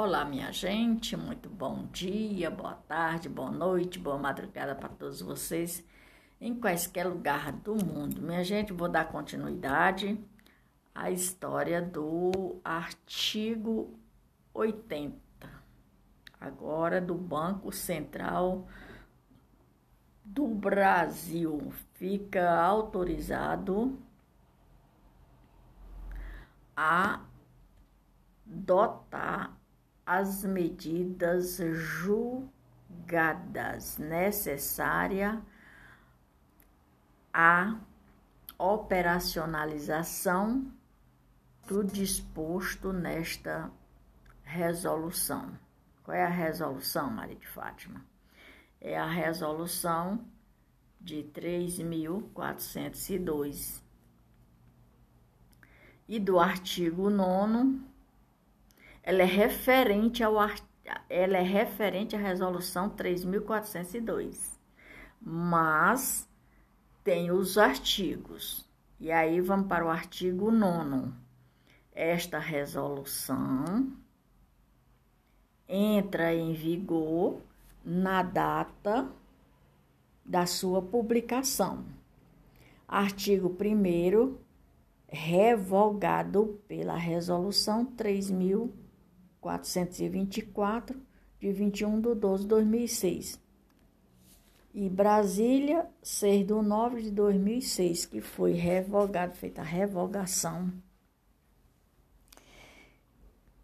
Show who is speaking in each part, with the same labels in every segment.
Speaker 1: Olá, minha gente, muito bom dia, boa tarde, boa noite, boa madrugada para todos vocês em quaisquer lugar do mundo. Minha gente, vou dar continuidade à história do artigo 80, agora do Banco Central do Brasil. Fica autorizado a dotar as medidas julgadas necessárias à operacionalização do disposto nesta resolução. Qual é a resolução, Maria de Fátima? É a resolução de 3.402 e do artigo 9 ela é referente ao ela é referente à resolução 3402. Mas tem os artigos. E aí vamos para o artigo 9. Esta resolução entra em vigor na data da sua publicação. Artigo 1 revogado pela Resolução 3.424, de 21 de 12 de 2006. E Brasília, 6 de 9 de 2006, que foi revogado, feita a revogação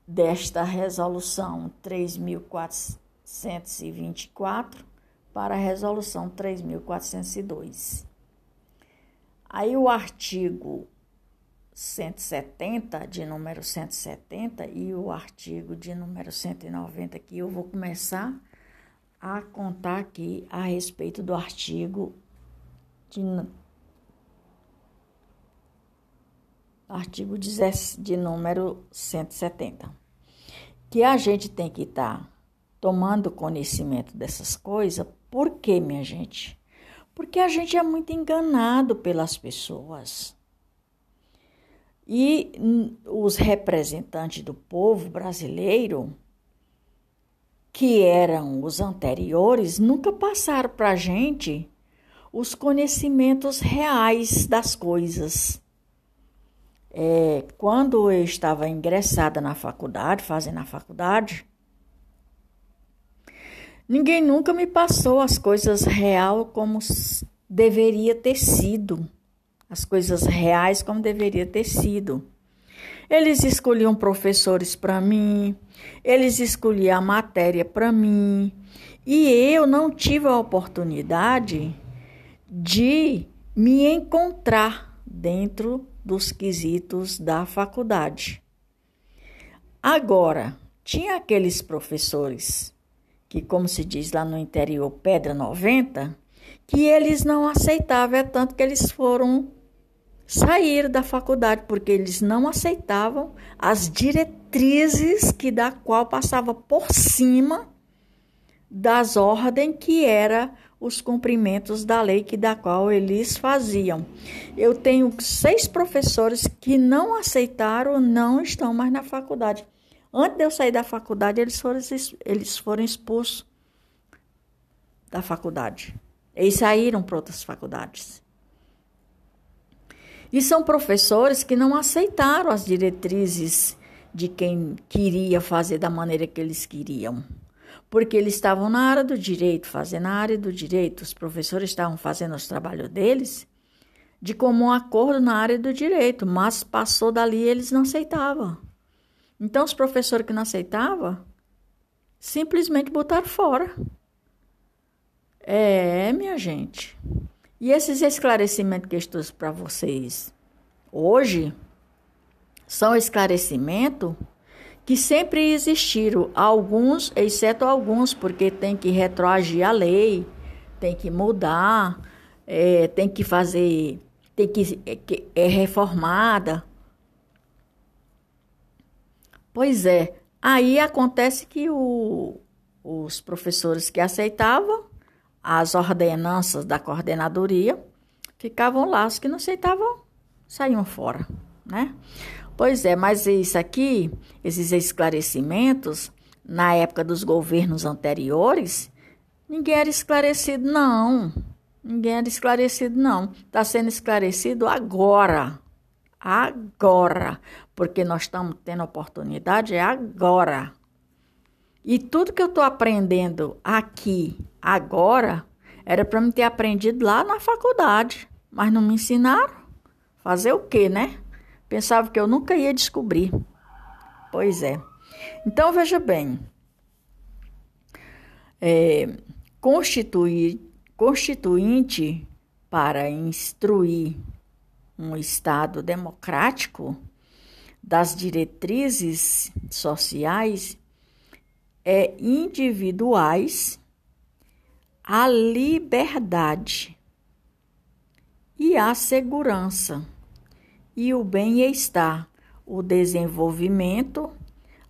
Speaker 1: desta Resolução 3.424 para a Resolução 3.402. Aí o artigo 170, de número 170, e o artigo de número 190, que eu vou começar a contar aqui a respeito do artigo de, artigo de, de número 170. Que a gente tem que estar tá tomando conhecimento dessas coisas, por quê, minha gente? Porque a gente é muito enganado pelas pessoas. E os representantes do povo brasileiro, que eram os anteriores, nunca passaram para a gente os conhecimentos reais das coisas. É, quando eu estava ingressada na faculdade, fazendo a faculdade, ninguém nunca me passou as coisas real como deveria ter sido as coisas reais como deveria ter sido. Eles escolhiam professores para mim, eles escolhiam a matéria para mim, e eu não tive a oportunidade de me encontrar dentro dos quesitos da faculdade. Agora, tinha aqueles professores que, como se diz lá no interior, pedra 90, que eles não aceitavam, é tanto que eles foram sair da faculdade porque eles não aceitavam as diretrizes que da qual passava por cima das ordens que era os cumprimentos da lei que da qual eles faziam. Eu tenho seis professores que não aceitaram, não estão mais na faculdade. Antes de eu sair da faculdade, eles foram, eles foram expulsos da faculdade. Eles saíram para outras faculdades. E são professores que não aceitaram as diretrizes de quem queria fazer da maneira que eles queriam. Porque eles estavam na área do direito, fazendo a área do direito, os professores estavam fazendo os trabalhos deles de comum acordo na área do direito, mas passou dali eles não aceitavam. Então, os professores que não aceitavam simplesmente botaram fora. É, minha gente. E esses esclarecimentos que eu trouxe para vocês hoje são esclarecimentos que sempre existiram, alguns, exceto alguns, porque tem que retroagir a lei, tem que mudar, é, tem que fazer, tem que, é, é reformada. Pois é, aí acontece que o, os professores que aceitavam as ordenanças da coordenadoria, ficavam lá, os que não aceitavam saíam fora, né? Pois é, mas isso aqui, esses esclarecimentos, na época dos governos anteriores, ninguém era esclarecido, não. Ninguém era esclarecido, não. Está sendo esclarecido agora. Agora. Porque nós estamos tendo oportunidade, agora. E tudo que eu estou aprendendo aqui, agora, era para me ter aprendido lá na faculdade. Mas não me ensinaram. Fazer o quê, né? Pensava que eu nunca ia descobrir. Pois é. Então, veja bem. É, constituir, constituinte para instruir um Estado democrático das diretrizes sociais é individuais a liberdade e a segurança e o bem-estar, o desenvolvimento,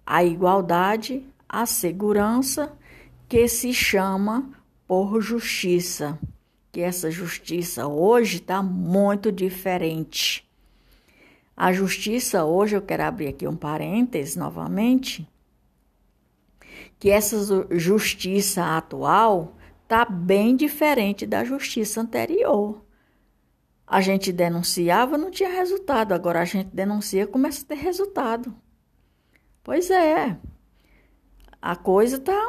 Speaker 1: a igualdade, a segurança, que se chama por justiça. Que essa justiça hoje está muito diferente. A justiça hoje, eu quero abrir aqui um parênteses novamente, que essa justiça atual está bem diferente da justiça anterior. A gente denunciava, não tinha resultado. Agora a gente denuncia, começa a ter resultado. Pois é. A coisa está.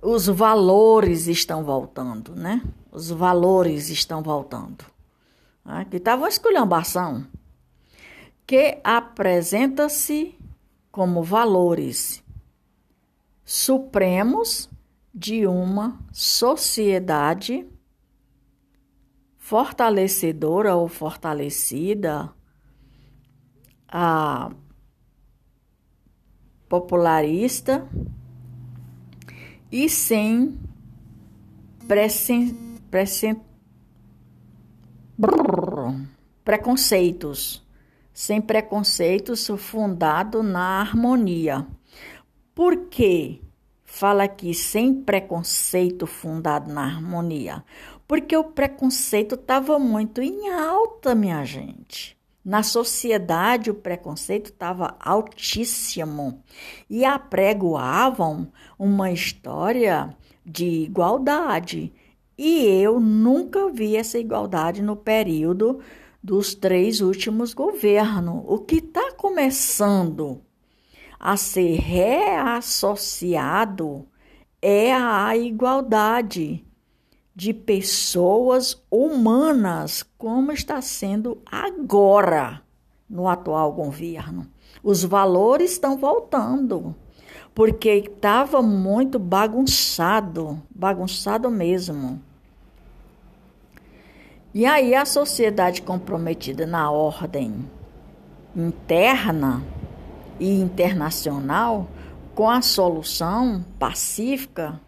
Speaker 1: Os valores estão voltando, né? Os valores estão voltando. Aqui estava uma esculhambação que apresenta-se como valores supremos de uma sociedade fortalecedora ou fortalecida, a popularista e sem preconceitos, sem preconceitos fundado na harmonia. Por quê? Fala aqui sem preconceito fundado na harmonia porque o preconceito estava muito em alta, minha gente. Na sociedade, o preconceito estava altíssimo e apregoavam uma história de igualdade. E eu nunca vi essa igualdade no período dos três últimos governos. O que está começando a ser reassociado é a igualdade de pessoas humanas, como está sendo agora no atual governo. Os valores estão voltando, porque estava muito bagunçado, bagunçado mesmo. E aí a sociedade comprometida na ordem interna e internacional com a solução pacífica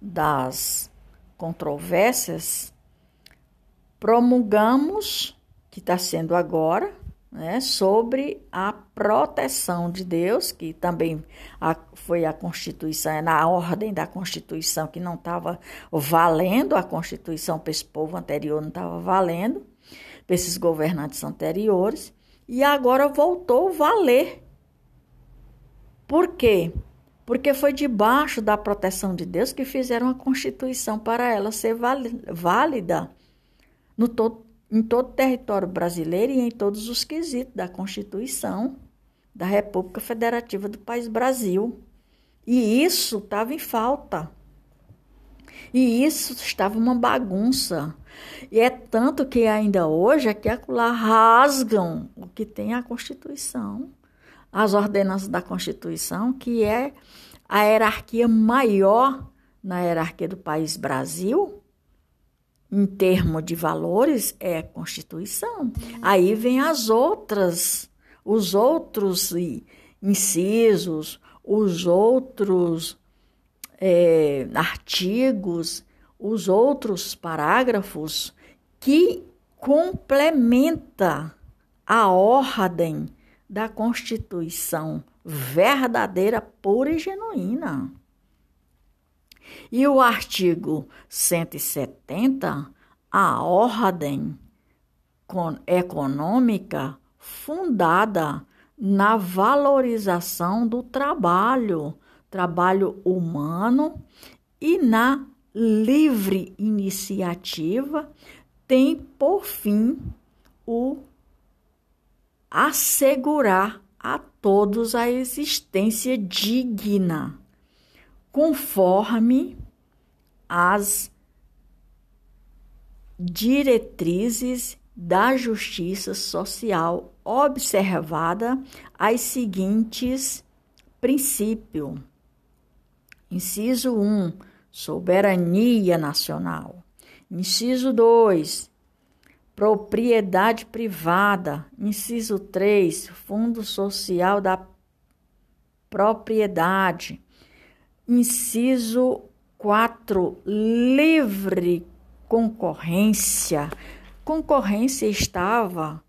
Speaker 1: das controvérsias, promulgamos, que está sendo agora, né, sobre a proteção de Deus, que também a, foi a Constituição, é na ordem da Constituição que não estava valendo, a Constituição para esse povo anterior não estava valendo, para esses governantes anteriores, e agora voltou a valer. Por quê? porque foi debaixo da proteção de Deus que fizeram a Constituição para ela ser válida no todo, em todo o território brasileiro e em todos os quesitos da Constituição da República Federativa do País Brasil. E isso estava em falta. E isso estava uma bagunça. E é tanto que ainda hoje é acolá rasgam o que tem a Constituição as ordenanças da Constituição, que é a hierarquia maior na hierarquia do país Brasil, em termos de valores, é a Constituição. Aí vem as outras, os outros incisos, os outros é, artigos, os outros parágrafos que complementa a ordem da Constituição verdadeira, pura e genuína. E o artigo 170, a ordem econômica fundada na valorização do trabalho trabalho humano e na livre iniciativa tem por fim o assegurar a todos a existência digna, conforme as diretrizes da justiça social observada as seguintes princípios. Inciso 1, soberania nacional. Inciso 2, propriedade privada. Inciso 3, Fundo Social da Propriedade. Inciso 4, livre concorrência. Concorrência estava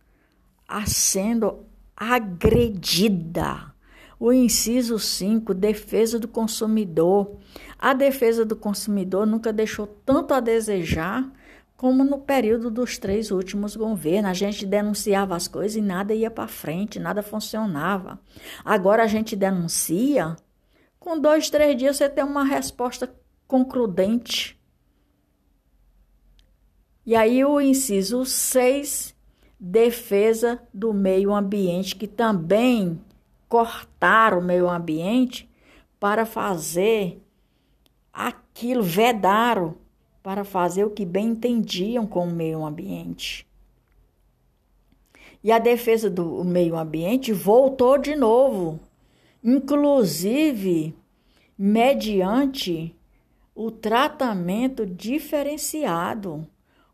Speaker 1: sendo agredida. O inciso 5, defesa do consumidor. A defesa do consumidor nunca deixou tanto a desejar como no período dos três últimos governos. A gente denunciava as coisas e nada ia para frente, nada funcionava. Agora a gente denuncia, com dois, três dias você tem uma resposta concludente. E aí o inciso 6, defesa do meio ambiente, que também cortaram o meio ambiente para fazer aquilo, vedaram para fazer o que bem entendiam com o meio ambiente. E a defesa do meio ambiente voltou de novo, inclusive mediante o tratamento diferenciado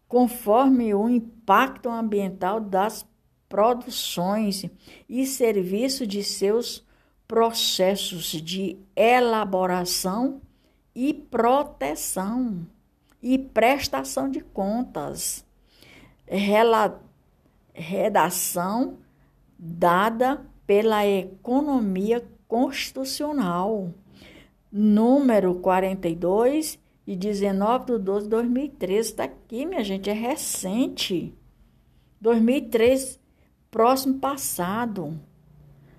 Speaker 1: conforme o impacto ambiental das produções e serviço de seus processos de elaboração e proteção e prestação de contas. Rela, redação dada pela economia constitucional, número 42 de 19 de 12 de 2013. Está aqui, minha gente, é recente. 2003, próximo passado.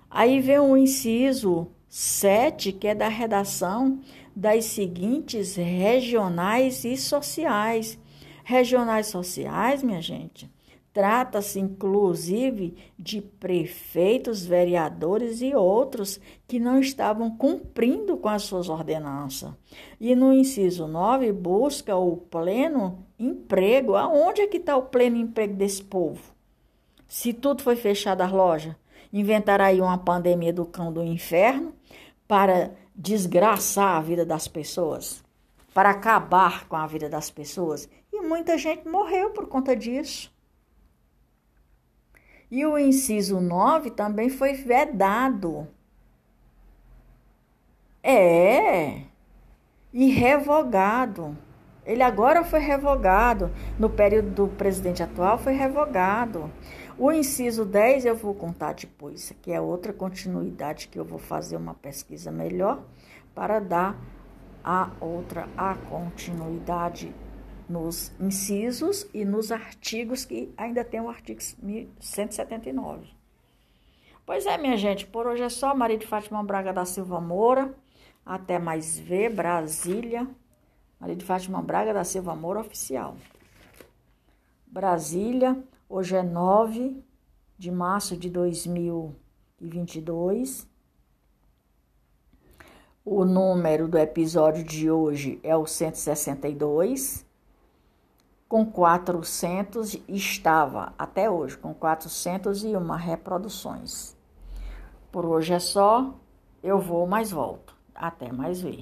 Speaker 1: Aí vem o inciso 7, que é da redação das seguintes regionais e sociais. Regionais sociais, minha gente, Trata-se, inclusive, de prefeitos, vereadores e outros que não estavam cumprindo com as suas ordenanças. E no inciso 9, busca o pleno emprego. Aonde é que está o pleno emprego desse povo? Se tudo foi fechado as lojas, inventaram aí uma pandemia do cão do inferno para desgraçar a vida das pessoas, para acabar com a vida das pessoas. E muita gente morreu por conta disso. E o inciso 9 também foi vedado. É, e revogado. Ele agora foi revogado. No período do presidente atual, foi revogado. O inciso 10 eu vou contar depois, que é outra continuidade que eu vou fazer uma pesquisa melhor para dar a outra a continuidade nos incisos e nos artigos, que ainda tem o artigo 179. Pois é, minha gente, por hoje é só. Maria de Fátima Braga da Silva Moura. Até mais ver, Brasília. Maria de Fátima Braga da Silva Moura, oficial. Brasília, hoje é 9 de março de 2022. O número do episódio de hoje é o 162 com 400 estava até hoje com 401 reproduções. Por hoje é só, eu vou mais volto. Até mais ver.